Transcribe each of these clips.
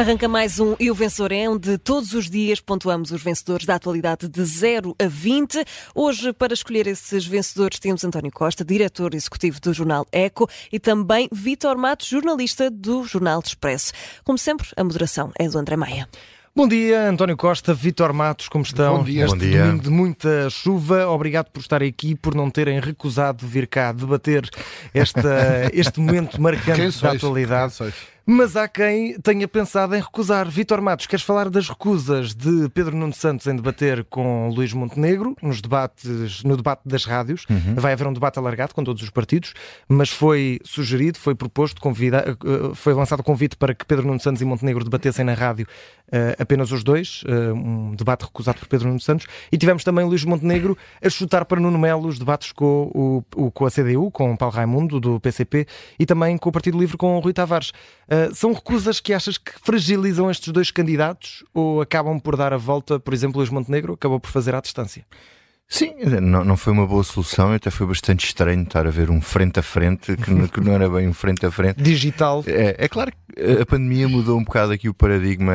Arranca mais um E o Vencedor é, onde todos os dias pontuamos os vencedores da atualidade de 0 a 20. Hoje, para escolher esses vencedores, temos António Costa, diretor executivo do jornal Eco, e também Vítor Matos, jornalista do Jornal Expresso. Como sempre, a moderação é do André Maia. Bom dia, António Costa, Vitor Matos, como estão? Bom dia. Este Bom dia. domingo de muita chuva. Obrigado por estarem aqui, por não terem recusado vir cá debater esta, este momento marcante Quem da sois? atualidade. Quem sois? Mas há quem tenha pensado em recusar. Vitor Matos, queres falar das recusas de Pedro Nuno Santos em debater com Luís Montenegro nos debates, no debate das rádios? Vai haver um debate alargado com todos os partidos, mas foi sugerido, foi proposto, convida, eh, foi lançado o convite para que Pedro Nuno Santos e Montenegro debatessem na rádio eh, apenas os dois, eh, um debate recusado por Pedro Nuno Santos. E tivemos também Luís Montenegro a chutar para Nuno Melo os debates com, o, o- com a CDU, com o Paulo Raimundo, do PCP, e também com o Partido Livre, com o Rui Tavares. Uh, são recusas que achas que fragilizam estes dois candidatos ou acabam por dar a volta, por exemplo, Luís Montenegro acabou por fazer à distância? Sim, não, não foi uma boa solução, até foi bastante estranho estar a ver um frente a frente, que, não- que não era bem um frente a frente. Digital. É, é claro que a pandemia mudou um bocado aqui o paradigma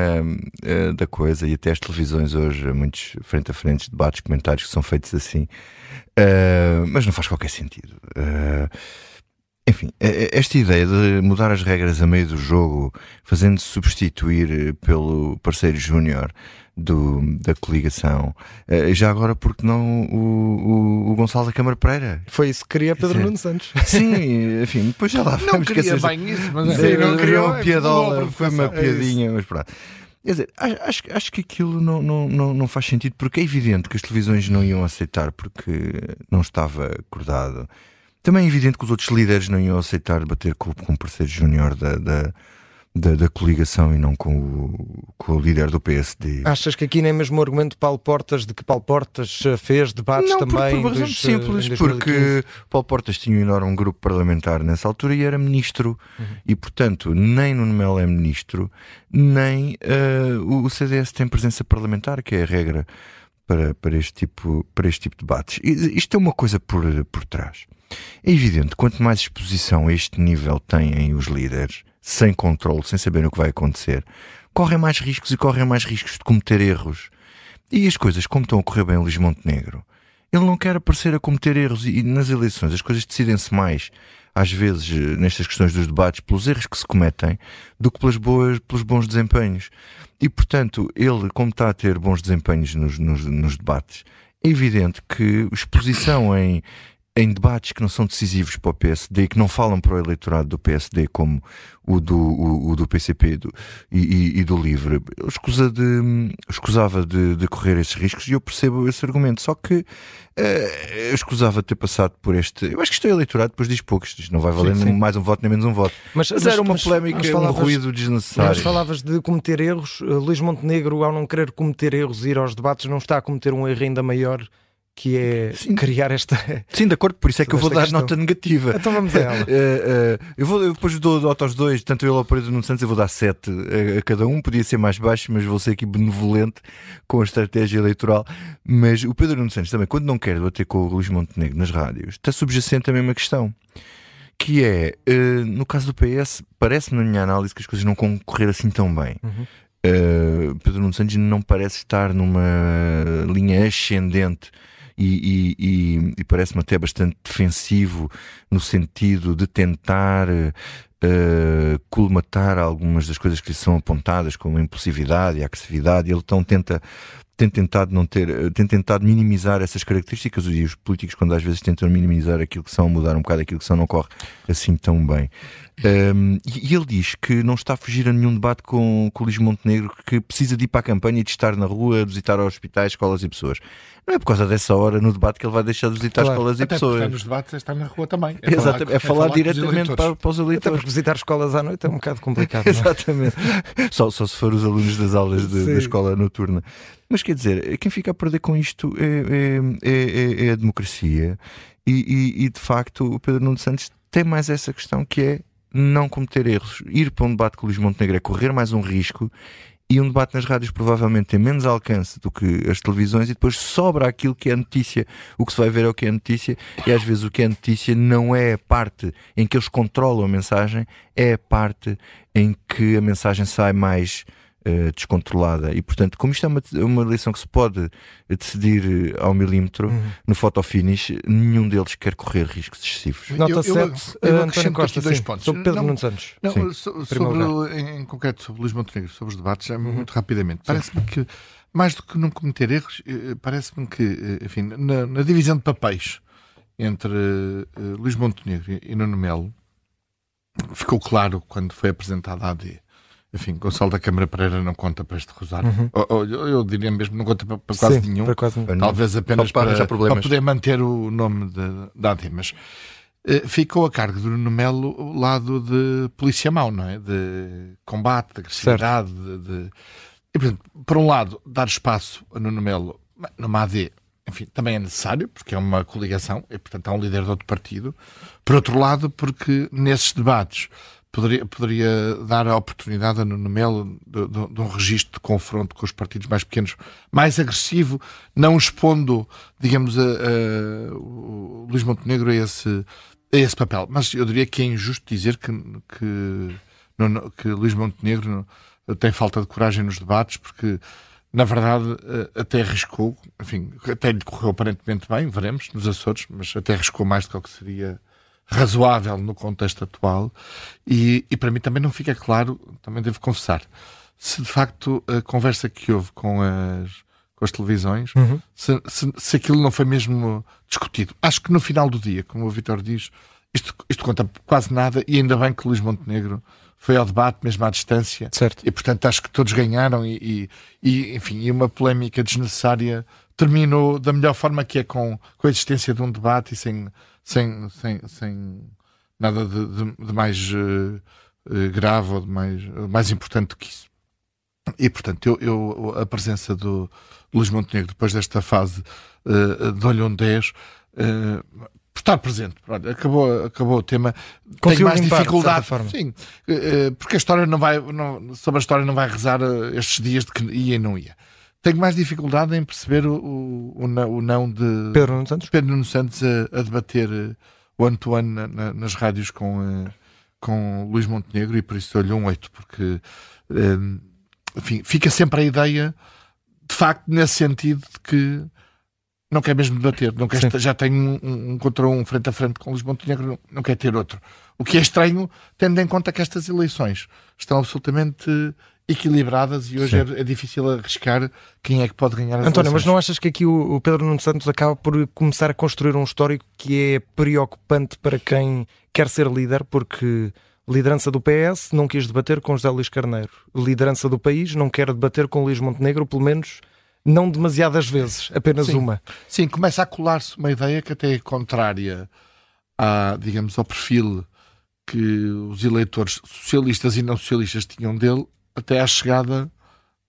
eh, da coisa e até as televisões hoje, muitos frente a frente, debates, comentários que são feitos assim, Eh, mas não faz qualquer sentido. Eh, enfim, eh, esta ideia de mudar as regras a meio do jogo, fazendo-se substituir eh, pelo parceiro júnior da coligação, eh, já agora porque não o, o, o Gonçalo da Câmara Pereira? Foi isso que queria Pedro Nuno Santos. Sim, enfim, depois já lá Não queria bem isso, mas Sim, não Sim, queria- uma piadola, foi uma. É piadinha, mas pronto. Quer dizer, acho, acho, acho que aquilo não, não, não, não faz sentido, porque é evidente que as televisões não iam aceitar porque não estava acordado. Também é evidente que os outros líderes não iam aceitar bater com, com o parceiro júnior da, da, da, da coligação e não com o, com o líder do PSD. Achas que aqui nem mesmo o argumento de Paulo Portas, de que Paulo Portas uh, fez debates não, por- também. por, razão dos, uh, simples, em 2015? porque Paulo Portas tinha um enorme grupo parlamentar nessa altura e era ministro, e portanto, nem Nuno Melo é ministro, nem eh, o o CDS tem presença parlamentar, que é a regra para, para, este, tipo, para este tipo de debates. Isto é uma coisa por, por trás. É evidente, quanto mais exposição a este nível têm os líderes, sem controle, sem saber o que vai acontecer, correm mais riscos e correm mais riscos de cometer erros. E as coisas, como estão a correr bem em Luís Montenegro, ele não quer aparecer a cometer erros e, e nas eleições as coisas decidem-se mais, às vezes, nestas questões dos debates, pelos erros que se cometem, do que pelas boas, pelos bons desempenhos. E, portanto, ele, como está a ter bons desempenhos nos, nos, nos debates, é evidente que exposição em, em debates que não são decisivos para o PSD e que não falam para o eleitorado do PSD, como o do, o, o do PCP do- e, e- e do Livre, escusa de, escusava de, de correr esses riscos e eu percebo esse argumento. Só que eh, eu escusava de ter passado por este. Eu acho que isto é eleitorado, depois diz pouco. Isto não vai valer sim. nem mais um voto nem menos um voto. Mas, Mas, era uma mas- polémica, mas um falavas- ruído Mas desnecessário. falavas de cometer erros. Uh, Luís Montenegro, ao não querer cometer erros e ir aos debates, não está a cometer um erro ainda maior, que é Sim. criar esta. Sim, de acordo, por isso é que eu vou dar questão. nota negativa. então vamos a ela. Eh, eh, eu, vou, eu depois dou nota aos dois, tanto eu ao Pedro Nuno Santos, eu vou dar 7 a, a cada um. Podia ser mais baixo, mas vou ser aqui benevolente com a estratégia eleitoral. Mas o Pedro Nuno Santos também, quando não quer debater com o Luís Montenegro nas rádios, está subjacente a mesma questão. Que é, eh, no caso do PS, parece-me na minha análise que as coisas não concorrer assim tão bem. Uhum. Uh, Pedro Nuno Santos não parece estar numa linha ascendente e, e- e- e parece-me até bastante defensivo no sentido de tentar uh, colmatar algumas das coisas que lhe são apontadas, como a impulsividade e a agressividade. Ele então tenta tem tentado não ter, eh, tem tentado minimizar essas características e os políticos quando às vezes tentam minimizar aquilo que são, mudar um bocado aquilo que são, não corre assim tão bem. Um, e e ele diz que não está a fugir a nenhum debate com, com o Luís Montenegro, que precisa de ir para a campanha e de estar na rua, visitar hospitais, escolas e pessoas. Não é por causa dessa hora no debate que ele vai deixar de visitar Claro. escolas e Até pessoas. nos debates é estar na rua também. Exatamente, é falar, com os diretamente para, para os Até eleitores. Visitar escolas à noite é um bocado complicado. é? Exatamente. só, só se for os alunos das aulas de- da escola noturna. Mas quer dizer, quem fica a perder com isto é, é- é- é a democracia. E, e- e, de facto o Pedro Nuno Santos tem mais essa questão que é não cometer erros. Ir para um debate com o Luís Montenegro é correr mais um risco e um debate nas rádios provavelmente tem menos alcance do que as televisões e depois sobra aquilo que é notícia. O que se vai ver é o que é notícia e às vezes o que é notícia não é a parte em que eles controlam a mensagem, é a parte em que a mensagem sai mais uh, descontrolada. E portanto, como isto é uma, uma eleição que se pode decidir eh, ao milímetro, uhum. no finish, nenhum deles quer correr riscos excessivos. Nota 7, eu, eu, eu António Costa, dois sim, pontos. sobre Pedro Nunes Santos. Não, sobre, em, em, concreto sobre Luís Montenegro, sobre os debates, é muito uhum. rapidamente. Parece-me que, mais do que não cometer erros, eh, parece-me que, enfim, na, na, divisão de papéis entre uh, Luís Montenegro e Nuno Melo, ficou claro quando foi apresentada a AD enfim, Gonçalo da Câmara Pereira não conta para este rosário. Uhum. Ou, eu, eu, diria mesmo não conta para, para quase Sim, nenhum. Para quase Talvez apenas para, para, para, poder manter o nome da AD. Mas uh, ficou a cargo do Nuno Melo o lado de polícia mau, não é? De combate, de agressividade. De, de... E, portanto, por um lado, dar espaço a Nuno Melo numa AD enfim, também é necessário, porque é uma coligação e, portanto, há um líder de outro partido. Por outro lado, porque nesses debates poderia, poderia dar a oportunidade a Nuno Melo de, de, de, um registro de confronto com os partidos mais pequenos, mais agressivo, não expondo, digamos, a, a, o Luís Montenegro a esse, a esse papel. Mas eu diria que é injusto dizer que, que, que Luís Montenegro tem falta de coragem nos debates, porque na verdade, até arriscou, enfim, até lhe correu aparentemente bem, veremos, nos Açores, mas até arriscou mais do que seria razoável no contexto atual e, e para mim também não fica claro, também devo confessar, se de facto a conversa que houve com as, com as televisões, uhum. se, se, se, aquilo não foi mesmo discutido. Acho que no final do dia, como o Vitor diz, isto, isto conta quase nada e ainda bem que Luís Montenegro foi ao debate mesmo à distância certo. e portanto acho que todos ganharam e, e, e enfim, e uma polémica desnecessária terminou da melhor forma que é com, com a existência de um debate e sem sem, sem, sem nada de, de, de mais uh, grave ou de mais, mais importante do que isso. E, portanto, eu, eu a presença do Luís Montenegro, depois desta fase uh, de olho um 10, uh, por estar presente. acabou, acabou o tema. Conseguiu Tenho mais dificuldade. Sim, porque a história não vai, não, sobre a história não vai rezar estes dias de que ia e não ia. Tenho mais dificuldade em perceber o, o, o não de Pedro Nuno Santos, Pedro Nuno Santos a, a debater uh, o Antoine na, na, nas rádios com, uh, com Luís Montenegro e por isso dou-lhe um 8, porque uh, enfim, fica sempre a ideia, de facto, nesse sentido de que não quer mesmo debater, não quer, já tem um, um, contra um frente a frente com Luís Montenegro, não, não quer ter outro. O que é estranho, tendo em conta que estas eleições estão absolutamente equilibradas e hoje é, é, difícil arriscar quem é que pode ganhar as António, eleições. mas não achas que aqui o, o Pedro Nuno Santos acaba por começar a construir um histórico que é preocupante para quem quer ser líder, porque liderança do PS não quis debater com José Luís Carneiro, liderança do país não quer debater com Luís Montenegro, pelo menos não demasiadas vezes, apenas Sim. uma. Sim, começa a colar-se uma ideia que até é contrária a, digamos, ao perfil que os eleitores socialistas e não socialistas tinham dele até à chegada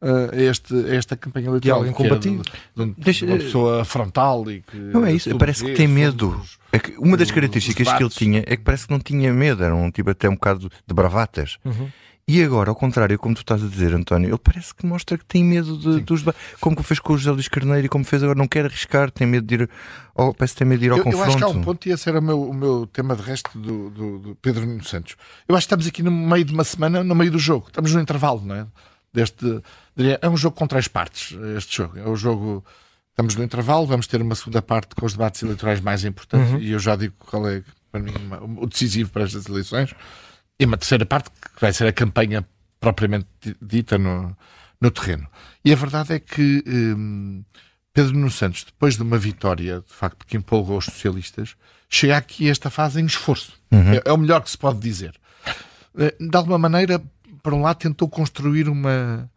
uh, a, este, a esta campanha eleitoral. E combativo. De, de, de, uma pessoa frontal e que. Não é isso, parece que tem medo. É que uma das características que ele tinha é que parece que não tinha medo, era um tipo até um bocado de bravatas. Uhum. E agora, ao contrário, como tu estás a dizer, António, ele parece que mostra que tem medo de, dos como fez com o José Luís Carneiro e como fez agora, não quer arriscar, tem medo de ir ao, parece que tem medo de ir ao eu, confronto. Eu acho que há um ponto, e esse era o meu, o meu tema de resto do, do, do, Pedro Nuno Santos. Eu acho que estamos aqui no meio de uma semana, no meio do jogo, estamos no intervalo, não é? Deste, é um jogo com três partes, este jogo. É o jogo. Estamos no intervalo, vamos ter uma segunda parte com os debates eleitorais mais importantes, uhum. e eu já digo qual é, para mim, o decisivo para estas eleições. E uma terceira parte, que vai ser a campanha propriamente dita no, no terreno. E a verdade é que hum, Pedro Nuno Santos, depois de uma vitória, de facto, que empolgou os socialistas, chega aqui a esta fase em esforço. Uhum. É, é, o melhor que se pode dizer. Eh, de alguma maneira, por um lado, tentou construir uma,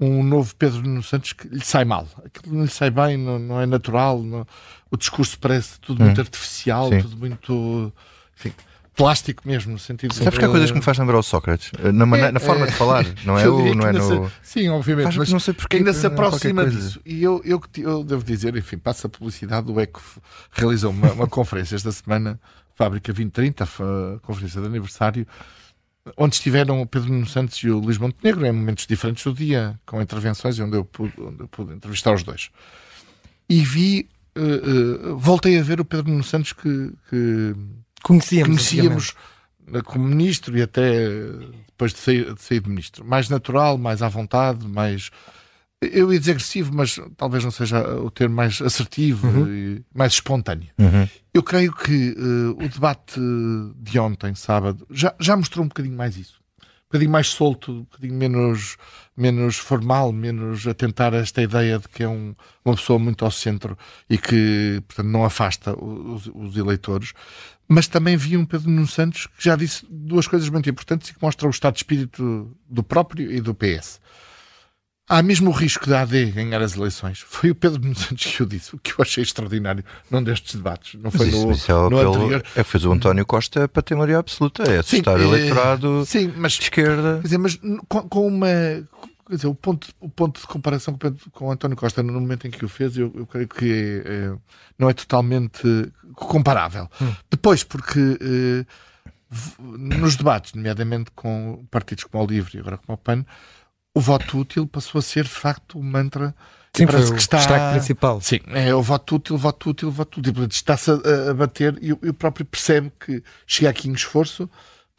um novo Pedro Nuno Santos que lhe sai mal. Aquilo não lhe sai bem, não, não é natural. Não, o discurso parece tudo uhum. muito artificial, Sim. tudo muito. Enfim, plástico mesmo, no sentido Sabes que há coisas que me faz lembrar o Sócrates, na, é, na forma é, de falar, não é, o, não é no. sim, obviamente, faz, mas não sei porque ainda se aproxima disso. E eu, eu, eu devo dizer, enfim, passa a publicidade, o ECO realizou uma, uma conferência esta semana, Fábrica 2030, a conferência de aniversário, onde estiveram o Pedro Nuno Santos e o Luís Montenegro, em momentos diferentes do dia, com intervenções, onde eu pude, onde eu pude entrevistar os dois. E vi, uh, uh, voltei a ver o Pedro Nuno Santos que, que conhecíamos, conhecíamos como ministro e até depois de sair, de sair de ministro. Mais natural, mais à vontade, mais. Eu ia dizer agressivo, mas talvez não seja o termo mais assertivo uhum. e mais espontâneo. Uhum. Eu creio que uh, o debate de ontem, sábado, já, já mostrou um bocadinho mais isso. Um bocadinho mais solto, um bocadinho menos, menos formal, menos a tentar esta ideia de que é um, uma pessoa muito ao centro e que, portanto, não afasta os, os eleitores mas também vi um Pedro Nuno Santos que já disse duas coisas muito importantes e que mostram o estado de espírito do próprio e do PS. Há mesmo o risco da AD ganhar as eleições. Foi o Pedro Nuno Santos que o disse, o que eu achei extraordinário num destes debates. Não foi isso, no, isso é no apelo, anterior. É fez o António Costa para ter maioria absoluta, é assustar sim, o eleitorado sim, mas, de esquerda. Quer dizer, mas com, com uma quer dizer, o ponto, o ponto de comparação com, com o António Costa no momento em que o fez, eu, eu creio que é, é, não é totalmente comparável. Hum. Depois, porque eh, nos debates, nomeadamente com partidos como o Livre e agora como o PAN, o voto útil passou a ser de facto o mantra. Sim, parece que está destaque principal. Sim, é o voto útil, voto útil, voto útil. Está-se a, a, bater e o próprio percebe que chega aqui em esforço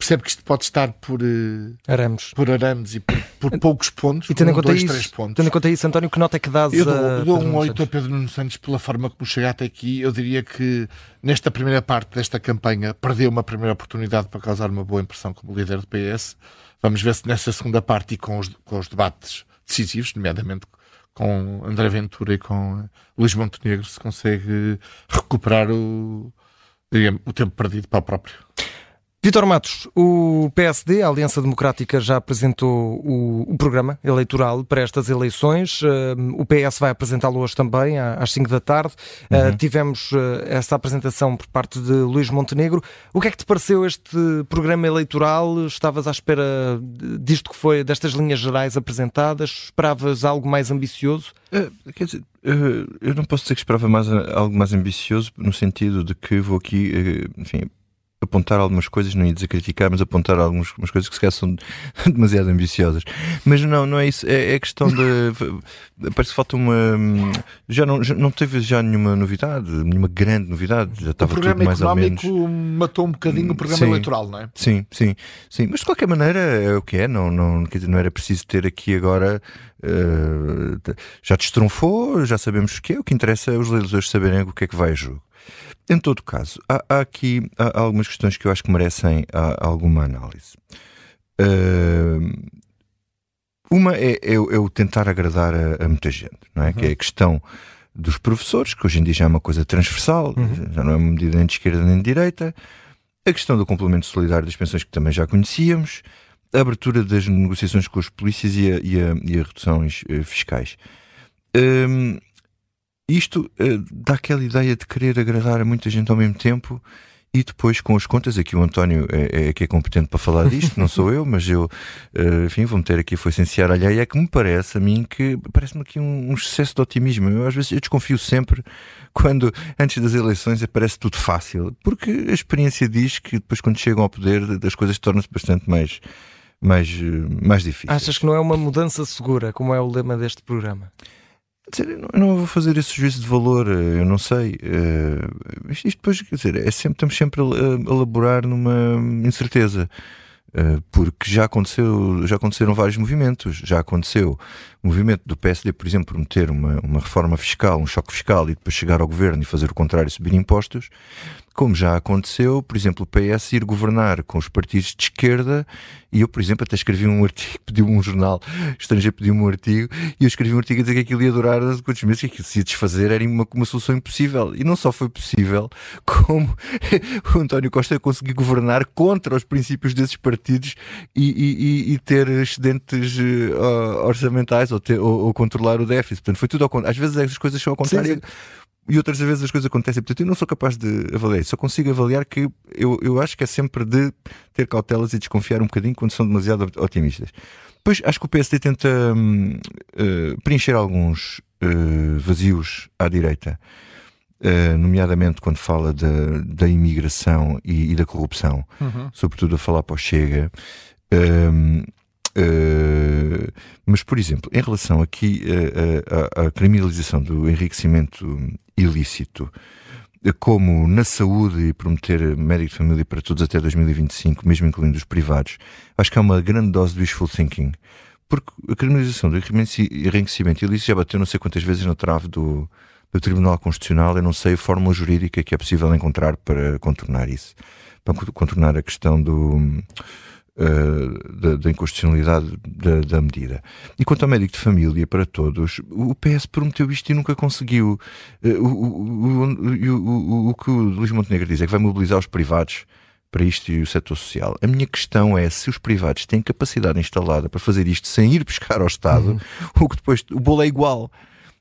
percebe que isto pode estar por, uh, arames. por arames e por, por poucos pontos. E tendo em conta dois, isso, pontos. Tendo em conta isso, António, que nota é que dás Eu dou, dou um 8 a Pedro Nuno Santos pela forma como chega até aqui. Eu diria que nesta primeira parte desta campanha perdeu uma primeira oportunidade para causar uma boa impressão como líder do PS. Vamos ver se nessa segunda parte e com os, com os debates decisivos, nomeadamente com André Ventura e com Luís Montenegro, se consegue recuperar o, diria, o tempo perdido para o próprio. Vitor Matos, o PSD, a Aliança Democrática, já apresentou o, o programa eleitoral para estas eleições. Uh, o PS vai apresentá-lo hoje também, às 5 da tarde. Uh, uhum. Tivemos uh, essa apresentação por parte de Luís Montenegro. O que é que te pareceu este programa eleitoral? Estavas à espera disto que foi, destas linhas gerais apresentadas? Esperavas algo mais ambicioso? quer dizer, eu não posso dizer que esperava mais, algo mais ambicioso, no sentido de que vou aqui, enfim apontar algumas coisas, não ia dizer criticar, mas apontar algumas coisas que se calhar são demasiado ambiciosas. Mas não, não é isso. É, é questão de. Parece que falta uma. Já não, já não teve já nenhuma novidade, nenhuma grande novidade. Já estava tudo mais ou menos. matou um bocadinho o programa sim, eleitoral, não é? Sim, sim, sim. Mas de qualquer maneira é o que é. Não, não, quer dizer, não era preciso ter aqui agora. Uh, já destronfou, já sabemos o que é. O que interessa é os leitores saberem o que é que vai a jogo. Em todo caso, há, há aqui há algumas questões que eu acho que merecem alguma análise. Uh, uma é, é, é, o tentar agradar a, a muita gente, não é? Uhum. Que é a questão dos professores, que hoje em dia já é uma coisa transversal, uhum. já não é uma medida nem de esquerda nem de direita. A questão do complemento solidário das pensões, que também já conhecíamos. A abertura das negociações com os polícias e a, e a, e a reduções uh, fiscais. Isto uh, dá aquela ideia de querer agradar a muita gente ao mesmo tempo e depois com as contas, aqui o António é, é que é competente para falar disto, não sou eu, mas eu, uh, enfim, vou meter aqui, foi essenciar alheia, é que me parece a mim que, parece-me aqui um, um, excesso de otimismo. Eu às vezes eu desconfio sempre quando, antes das eleições, parece tudo fácil, porque a experiência diz que depois quando chegam ao poder as coisas tornam-se bastante mais, mais, eh, mais difíceis. Achas que não é uma mudança segura, como é o lema deste programa? Dizer, eu não vou fazer esse juízo de valor, eh, eu não sei. Uh, isto, depois, quer dizer, é sempre, estamos sempre a, a elaborar numa incerteza. Uh, porque já aconteceu, já aconteceram vários movimentos. Já aconteceu o movimento do PSD, por exemplo, prometer uma, uma reforma fiscal, um choque fiscal e depois chegar ao governo e fazer o contrário, subir impostos como já aconteceu, por exemplo, o PS ir governar com os partidos de esquerda, e eu, por exemplo, até escrevi um artigo, pediu um jornal estrangeiro, pediu-me um artigo, e eu escrevi um artigo a dizer que aquilo ia durar quantos meses, que aquilo se ia desfazer, era uma, uma solução impossível. E não só foi possível, como o António Costa conseguiu governar contra os princípios desses partidos e, e, e ter excedentes uh, orçamentais ou, ter, ou, ou, controlar o déficit. Portanto, foi tudo ao contrário. Às vezes essas coisas são ao contrário. Sim, sim e outras vezes as coisas acontecem. Portanto, eu não sou capaz de avaliar. Só consigo avaliar que eu, eu acho que é sempre de ter cautelas e desconfiar um bocadinho quando são demasiado otimistas. Depois, acho que o PSD tenta hum, uh, preencher alguns uh, vazios à direita, uh, nomeadamente quando fala da, da imigração e, e da corrupção, uhum. sobretudo a falar para o Chega. Um, Uh, mas, por exemplo, em relação aqui à criminalização do enriquecimento ilícito, como na saúde e prometer médico de família para todos até 2025, mesmo incluindo os privados, acho que é uma grande dose de wishful thinking. Porque a criminalização do enriquecimento ilícito já bateu não sei quantas vezes na trave do, do Tribunal Constitucional. Eu não sei a fórmula jurídica que é possível encontrar para contornar isso, para contornar a questão do uh, da, da, inconstitucionalidade da, da, medida. E quanto ao médico de família para todos, o PS prometeu isto e nunca conseguiu. Uh, o, o, o, o, que o Luís Montenegro diz é que vai mobilizar os privados para isto e o setor social. A minha questão é se os privados têm capacidade instalada para fazer isto sem ir buscar ao Estado, uhum. o que depois o bolo é igual.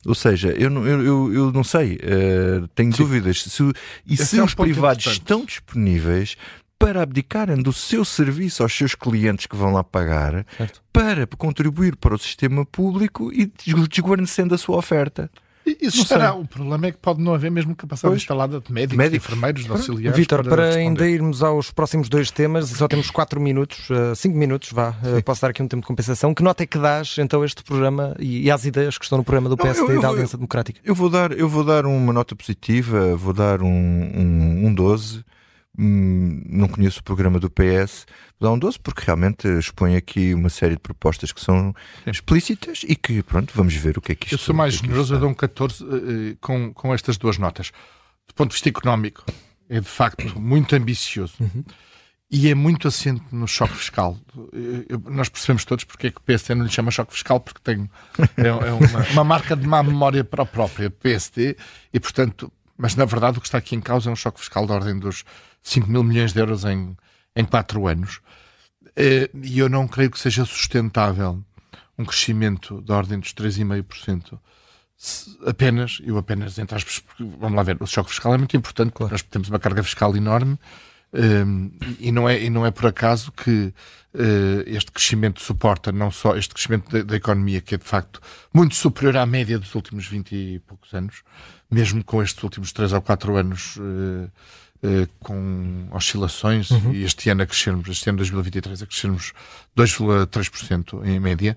Ou seja, eu não, eu, eu não sei, uh, tenho Sim. dúvidas. Se, e Esse se é um os privados importante. estão disponíveis para abdicarem do seu serviço aos seus clientes que vão lá pagar, certo. para contribuir para o sistema público e desguarnecendo a sua oferta. Isso estará. O problema é que pode não haver mesmo capacidade pois. instalada de médicos, médicos. enfermeiros, de auxiliares. Vítor, para, para ainda irmos aos próximos dois temas, só temos 4 minutos, 5 uh, minutos, vá, uh, posso dar aqui um tempo de compensação. Que nota é que dás então este programa e, e às ideias que estão no programa do PSD não, eu, eu e da Aliança Democrática? Eu vou, dar, eu vou dar uma nota positiva, vou dar um, um, um 12 Hum, não conheço o programa do PS, dá um 12, porque realmente expõe aqui uma série de propostas que são Sim. explícitas e que, pronto, vamos ver o que é que isto Eu sou mais é generoso, eu dou um 14 uh, com, com estas duas notas. Do ponto de vista económico, é de facto muito ambicioso. Uhum. E é muito assente no choque fiscal. Eu, nós percebemos todos porque é que o PSD não lhe chama choque fiscal, porque tem é, é uma, uma, marca de má memória para a própria PSD, e portanto, mas na verdade o que está aqui em causa é um choque fiscal da ordem dos 5 mil milhões de euros em, em 4 anos. Eh, e eu não creio que seja sustentável um crescimento da ordem dos 3,5% apenas, eu apenas entre aspas, porque, vamos lá ver, o choque fiscal é muito importante, claro. nós temos uma carga fiscal enorme um, eh, e, não é, e não é por acaso que uh, este crescimento suporta não só este crescimento da, da, economia, que é de facto muito superior à média dos últimos 20 e poucos anos, mesmo com estes últimos 3 ou 4 anos uh, eh, com oscilações uhum. e este ano a crescermos, este ano 2023 a crescermos 2,3% em média.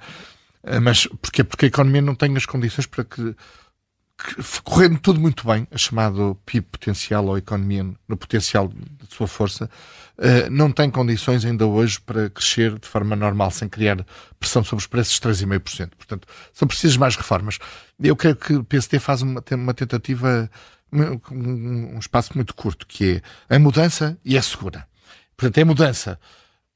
Uh, mas porquê? Porque a economia não tem as condições para que correndo tudo muito bem, a chamado PIB potencial ou economia no potencial de sua força, uh, não tem condições ainda hoje para crescer de forma normal, sem criar pressão sobre os preços de 3,5%. Portanto, são precisas mais reformas. Eu creio que o PSD faz uma, uma tentativa um espaço muito curto, que é a mudança e a segura. Portanto, é a mudança,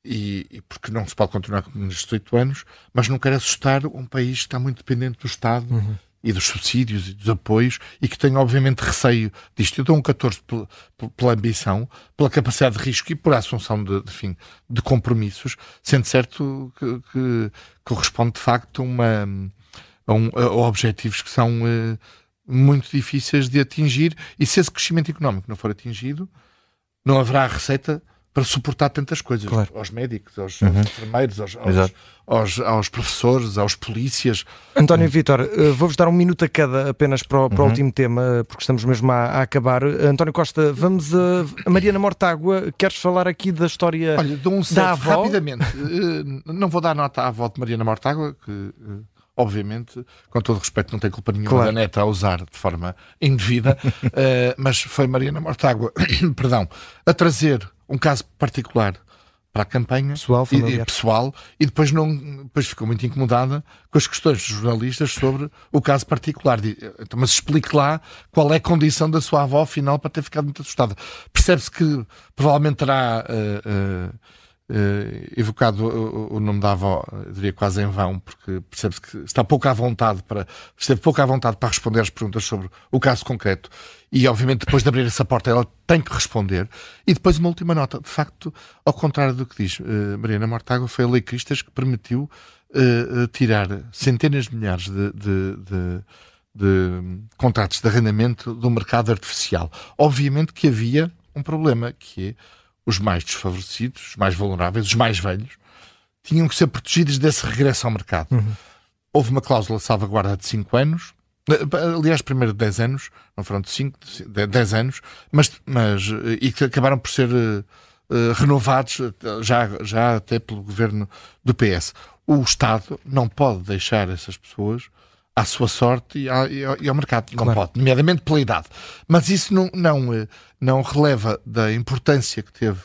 e, e porque não se pode continuar com nestes oito anos, mas não quero assustar um país que está muito dependente do Estado uhum. E dos subsídios e dos apoios e que tem, obviamente, receio disto. Eu dou um 14 pela, ambição, pela capacidade de risco e por assunção de, de, fim, de compromissos, sendo certo que, que corresponde, de facto, uma, a, um, a objetivos que são. Uh, muito difíceis de atingir e se esse crescimento económico não for atingido, não haverá receita para suportar tantas coisas claro. aos médicos, aos, uhum. enfermeiros, aos, aos, aos, aos, professores, aos polícias. António uhum. Vitor, eh, vou-vos dar um minuto a cada apenas para o, para o uhum. último tema, porque estamos mesmo a, a acabar. António Costa, vamos a, a Mariana Mortágua. Queres falar aqui da história Olha, dou um da avó? rapidamente. Eh, não vou dar nota à avó de Mariana Mortágua, que eh, obviamente, com todo respeito, não tem culpa nenhuma claro. da neta a usar de forma indevida, uh, mas foi Mariana Mortágua, perdão, a trazer um caso particular para a campanha pessoal, e, pessoal e depois não depois ficou muito incomodada com as questões dos jornalistas sobre o caso particular. Então, mas explique lá qual é a condição da sua avó final para ter ficado muito assustada. Percebe-se que provavelmente terá uh, uh, uh, evocado o, o, nome da avó, diria quase em vão, porque percebe-se que está pouco à vontade para, esteve pouco à vontade para responder às perguntas sobre o caso concreto. E, obviamente, depois de abrir essa porta, ela tem que responder. E depois, uma última nota. De facto, ao contrário do que diz uh, Mariana Mortágua, foi a Lei Cristas que permitiu uh, tirar centenas de milhares de, de, de de contratos de arrendamento do mercado artificial. Obviamente que havia um problema, que é os mais desfavorecidos, os mais vulneráveis, os mais velhos, tinham que ser protegidos desse regresso ao mercado. Uhum. Houve uma cláusula de salvaguarda de 5 anos, aliás, primeiro de 10 anos, não foram de 5, de 10 anos, mas, mas e que acabaram por ser uh, renovados, já, já até pelo governo do PS. O Estado não pode deixar essas pessoas à sua sorte e, à, e ao mercado. Não pode, nomeadamente pela idade. Mas isso não, não, eh, não releva da importância que teve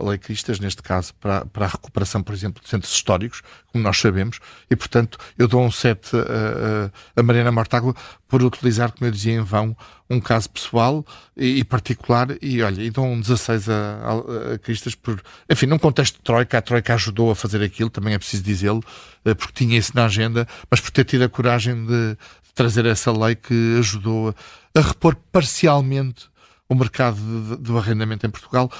a Lei Cristas, neste caso, para, para a recuperação, por exemplo, de centros históricos, como nós sabemos, e, portanto, eu dou um 7 a, a, Mariana Mortágua por utilizar, como eu dizia em vão, um caso pessoal e, e particular, e olha, e dou um 16 a, a, a, Cristas por, enfim, num contexto de Troika, a Troika ajudou a fazer aquilo, também é preciso dizê-lo, eh, porque tinha isso na agenda, mas por ter tido a coragem de, trazer essa lei que ajudou a, repor parcialmente o mercado do arrendamento em Portugal,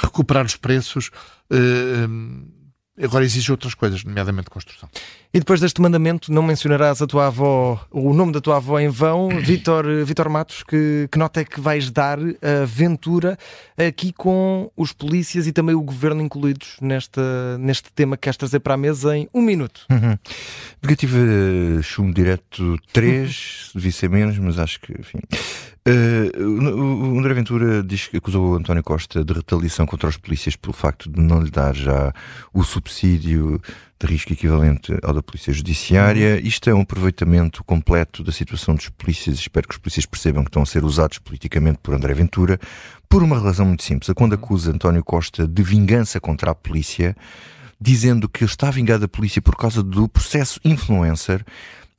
recuperar os preços. Uh, agora exige outras coisas, nomeadamente construção. E depois deste mandamento, não mencionarás a tua avó, o nome da tua avó em vão, Vítor, Vítor Matos, que, que nota é que vais dar a aventura aqui com os polícias e também o governo incluídos nesta, neste tema que queres trazer para a mesa em um minuto? Uhum. Negativa chumbo direto 3, devia ser menos, mas acho que, enfim. Uh, o André Ventura diz que acusou o António Costa de retaliação contra os polícias pelo facto de não lhe dar já o subsídio de risco equivalente ao da Polícia Judiciária. Isto é um aproveitamento completo da situação dos polícias. Espero que os polícias percebam que estão a ser usados politicamente por André Ventura por uma razão muito simples. Quando acusa António Costa de vingança contra a polícia, dizendo que está vingado da polícia por causa do processo influencer,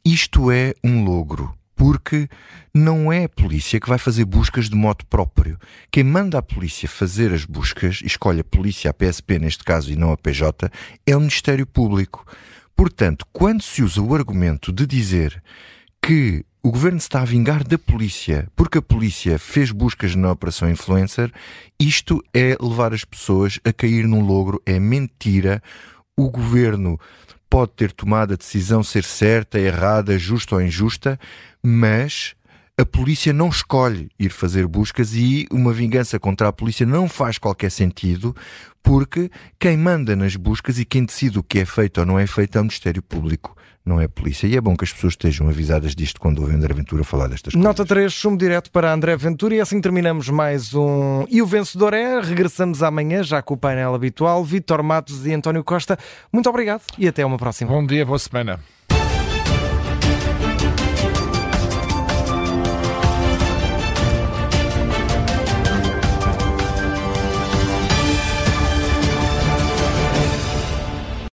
isto é um logro porque não é a polícia que vai fazer buscas de modo próprio. Quem manda a polícia fazer as buscas, escolhe a polícia, a PSP neste caso e não a PJ, é o Ministério Público. Portanto, quando se usa o argumento de dizer que o governo está a vingar da polícia porque a polícia fez buscas na Operação Influencer, isto é levar as pessoas a cair num logro, é mentira. O governo pode ter tomado a decisão ser certa, errada, justa ou injusta, mas a polícia não escolhe ir fazer buscas e uma vingança contra a polícia não faz qualquer sentido, porque quem manda nas buscas e quem decide o que é feito ou não é feito é o Ministério Público não é a polícia. E é bom que as pessoas estejam avisadas disto quando ouvem André Ventura falar destas coisas. Nota 3, sumo direto para André Ventura e assim terminamos mais um. E o vencedor é. Regressamos amanhã, já com o painel habitual. Vitor Matos e António Costa. Muito obrigado e até uma próxima. Bom dia, boa semana.